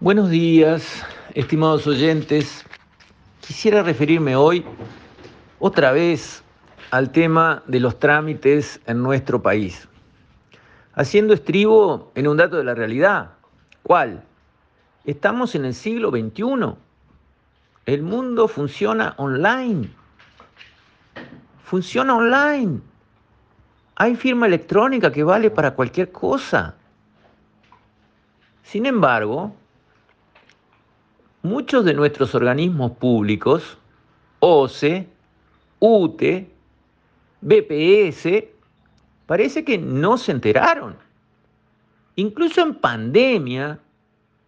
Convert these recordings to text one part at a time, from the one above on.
Buenos días, estimados oyentes. Quisiera referirme hoy otra vez al tema de los trámites en nuestro país, haciendo estribo en un dato de la realidad. ¿Cuál? Estamos en el siglo XXI. El mundo funciona online. Funciona online. Hay firma electrónica que vale para cualquier cosa. Sin embargo, muchos de nuestros organismos públicos, OCE, UTE, BPS, parece que no se enteraron. Incluso en pandemia,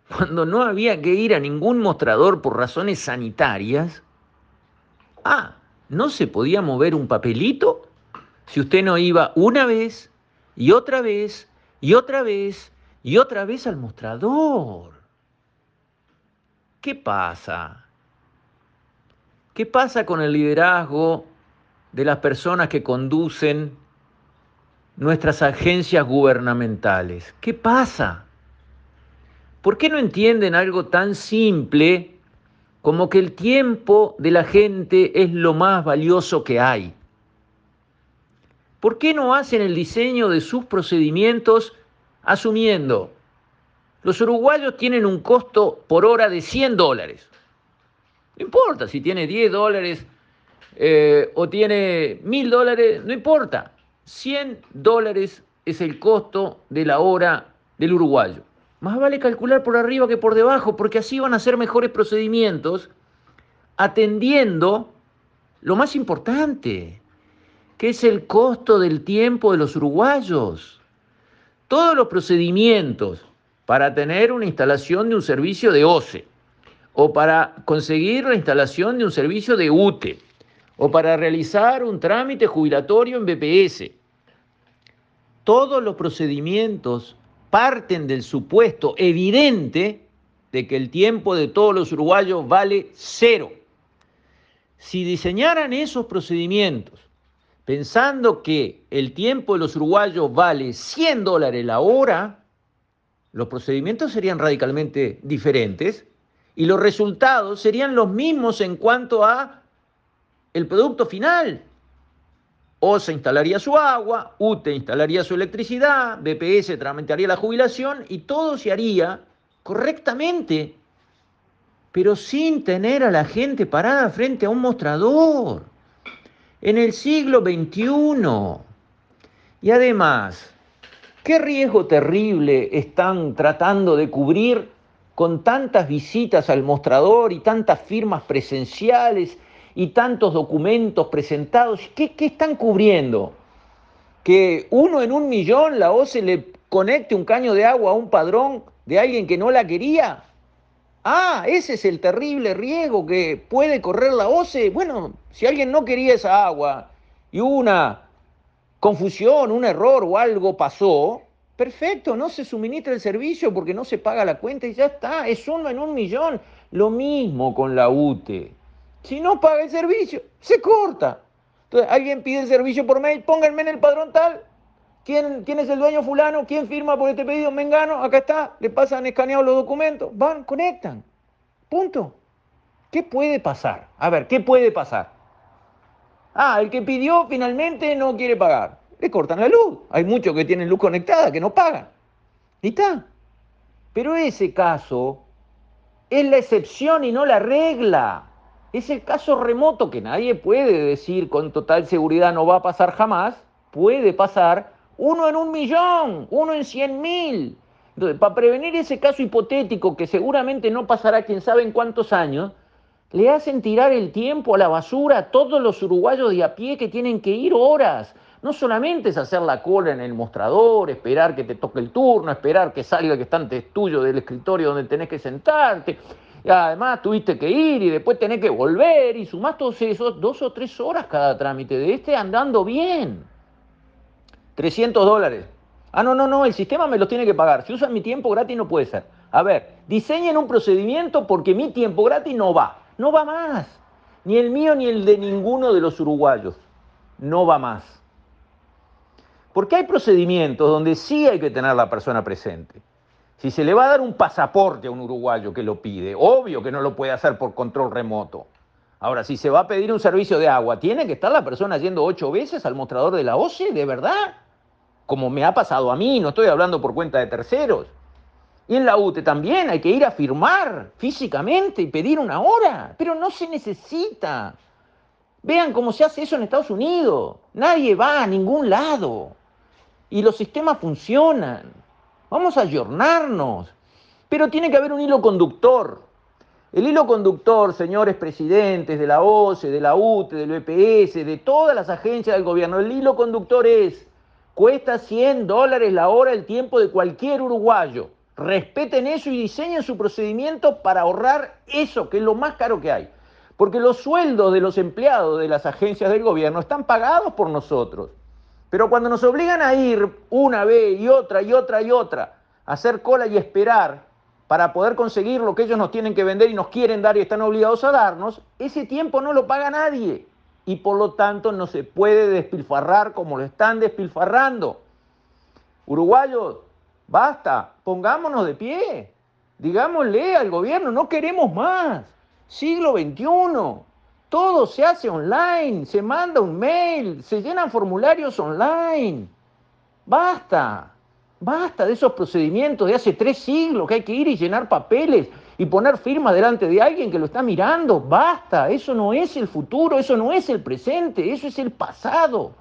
cuando no había que ir a ningún mostrador por razones sanitarias, ah, no se podía mover un papelito si usted no iba una vez y otra vez y otra vez y otra vez al mostrador. ¿Qué pasa? ¿Qué pasa con el liderazgo de las personas que conducen nuestras agencias gubernamentales? ¿Qué pasa? ¿Por qué no entienden algo tan simple como que el tiempo de la gente es lo más valioso que hay? ¿Por qué no hacen el diseño de sus procedimientos asumiendo los uruguayos tienen un costo por hora de 100 dólares. No importa si tiene 10 dólares eh, o tiene 1000 dólares, no importa. 100 dólares es el costo de la hora del uruguayo. Más vale calcular por arriba que por debajo, porque así van a ser mejores procedimientos atendiendo lo más importante, que es el costo del tiempo de los uruguayos. Todos los procedimientos para tener una instalación de un servicio de OCE, o para conseguir la instalación de un servicio de UTE, o para realizar un trámite jubilatorio en BPS. Todos los procedimientos parten del supuesto evidente de que el tiempo de todos los uruguayos vale cero. Si diseñaran esos procedimientos pensando que el tiempo de los uruguayos vale 100 dólares la hora, los procedimientos serían radicalmente diferentes y los resultados serían los mismos en cuanto a el producto final. O se instalaría su agua, UTE instalaría su electricidad, BPS tramitaría la jubilación y todo se haría correctamente, pero sin tener a la gente parada frente a un mostrador. En el siglo XXI. Y además, ¿Qué riesgo terrible están tratando de cubrir con tantas visitas al mostrador y tantas firmas presenciales y tantos documentos presentados? ¿Qué, están cubriendo? Que uno en un millón la OCE le conecte un caño de agua a un padrón de alguien que no la quería. Ah, ese es el terrible riesgo que puede correr la OCE. Bueno, si alguien no quería esa agua y una confusión, un error o algo pasó, perfecto, no se suministra el servicio porque no se paga la cuenta y ya está, es uno en un millón. Lo mismo con la UTE. Si no paga el servicio, se corta. Entonces, alguien pide el servicio por mail, pónganme en el padrón tal. ¿Quién, ¿Quién es el dueño fulano? ¿Quién firma por este pedido? Mengano, acá está, le pasan escaneados los documentos, van, conectan. Punto. ¿Qué puede pasar? A ver, ¿qué puede pasar? Ah, el que pidió finalmente no quiere pagar. Le cortan la luz. Hay muchos que tienen luz conectada que no pagan. Y está. Pero ese caso es la excepción y no la regla. Es el caso remoto que nadie puede decir con total seguridad no va a pasar jamás. Puede pasar uno en un millón, uno en cien mil. Entonces, para prevenir ese caso hipotético que seguramente no pasará quién sabe en cuántos años, le hacen tirar el tiempo a la basura a todos los uruguayos de a pie que tienen que ir horas. No solamente es hacer la cola en el mostrador, esperar que te toque el turno, esperar que salga que está antes tuyo del escritorio donde tenés que sentarte. Y además tuviste que ir y después tenés que volver y sumás todos esos dos o tres horas cada trámite de este andando bien. 300 dólares. Ah, no, no, no, el sistema me los tiene que pagar. Si usan mi tiempo gratis no puede ser. A ver, diseñen un procedimiento porque mi tiempo gratis no va. No va más. Ni el mío ni el de ninguno de los uruguayos. No va más. Porque hay procedimientos donde sí hay que tener la persona presente. Si se le va a dar un pasaporte a un uruguayo que lo pide, obvio que no lo puede hacer por control remoto. Ahora, si se va a pedir un servicio de agua, ¿tiene que estar la persona yendo ocho veces al mostrador de la OCE? ¿De verdad? Como me ha pasado a mí, no estoy hablando por cuenta de terceros. Y en la UTE también hay que ir a firmar físicamente y pedir una hora, pero no se necesita. Vean cómo se hace eso en Estados Unidos. Nadie va a ningún lado. Y los sistemas funcionan. Vamos a ayornarnos. Pero tiene que haber un hilo conductor. El hilo conductor, señores presidentes de la OCE, de la UTE, del BPS, de todas las agencias del gobierno, el hilo conductor es, cuesta 100 dólares la hora el tiempo de cualquier uruguayo. Respeten eso y diseñen su procedimiento para ahorrar eso, que es lo más caro que hay. Porque los sueldos de los empleados de las agencias del gobierno están pagados por nosotros. Pero cuando nos obligan a ir una vez y otra y otra y otra, a hacer cola y esperar para poder conseguir lo que ellos nos tienen que vender y nos quieren dar y están obligados a darnos, ese tiempo no lo paga nadie. Y por lo tanto no se puede despilfarrar como lo están despilfarrando. Uruguayos, basta, pongámonos de pie. Digámosle al gobierno, no queremos más. Siglo XXI, todo se hace online, se manda un mail, se llenan formularios online. Basta. Basta de esos procedimientos de hace tres siglos que hay que ir y llenar papeles y poner firma delante de alguien que lo está mirando. Basta, eso no es el futuro, eso no es el presente, eso es el pasado.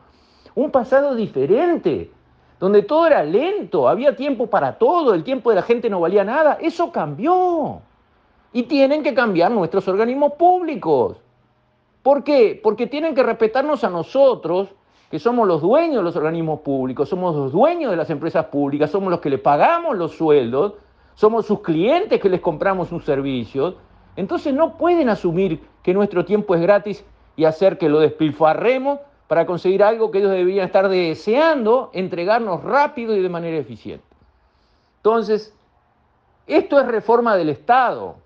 Un pasado diferente, donde todo era lento, había tiempo para todo, el tiempo de la gente no valía nada. Eso cambió. Y tienen que cambiar nuestros organismos públicos. ¿Por qué? Porque tienen que respetarnos a nosotros que somos los dueños de los organismos públicos, somos los dueños de las empresas públicas, somos los que le pagamos los sueldos, somos sus clientes que les compramos sus servicios, entonces no pueden asumir que nuestro tiempo es gratis y hacer que lo despilfarremos para conseguir algo que ellos deberían estar deseando entregarnos rápido y de manera eficiente. Entonces, esto es reforma del Estado,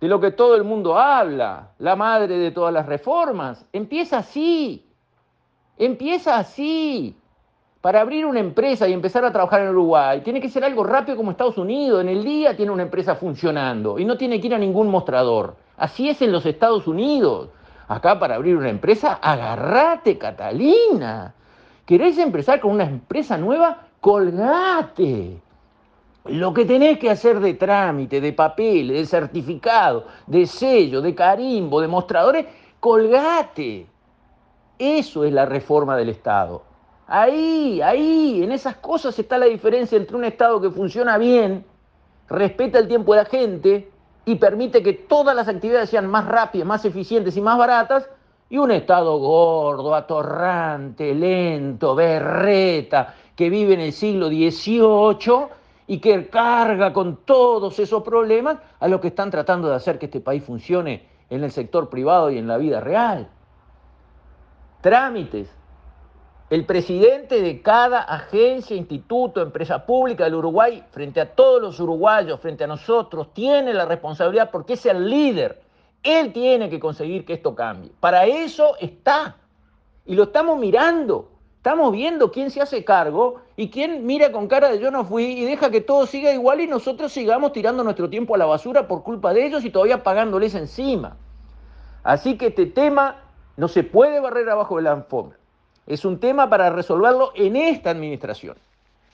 de lo que todo el mundo habla, la madre de todas las reformas. Empieza así, Empieza así. Para abrir una empresa y empezar a trabajar en Uruguay, tiene que ser algo rápido como Estados Unidos. En el día tiene una empresa funcionando y no tiene que ir a ningún mostrador. Así es en los Estados Unidos. Acá para abrir una empresa, agarrate, Catalina. ¿Querés empezar con una empresa nueva? Colgate. Lo que tenés que hacer de trámite, de papel, de certificado, de sello, de carimbo, de mostradores, colgate. Eso es la reforma del Estado. Ahí, ahí, en esas cosas está la diferencia entre un Estado que funciona bien, respeta el tiempo de la gente y permite que todas las actividades sean más rápidas, más eficientes y más baratas, y un Estado gordo, atorrante, lento, berreta, que vive en el siglo XVIII y que carga con todos esos problemas a los que están tratando de hacer que este país funcione en el sector privado y en la vida real trámites. El presidente de cada agencia, instituto, empresa pública del Uruguay, frente a todos los uruguayos, frente a nosotros, tiene la responsabilidad porque es el líder. Él tiene que conseguir que esto cambie. Para eso está. Y lo estamos mirando. Estamos viendo quién se hace cargo y quién mira con cara de yo no fui y deja que todo siga igual y nosotros sigamos tirando nuestro tiempo a la basura por culpa de ellos y todavía pagándoles encima. Así que este tema no se puede barrer abajo de la alfombra. Es un tema para resolverlo en esta administración.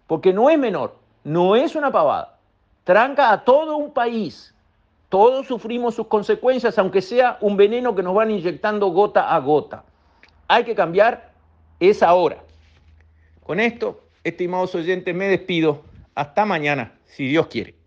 Porque no es menor, no es una pavada. Tranca a todo un país. Todos sufrimos sus consecuencias, aunque sea un veneno que nos van inyectando gota a gota. Hay que cambiar, es ahora. Con esto, estimados oyentes, me despido. Hasta mañana, si Dios quiere.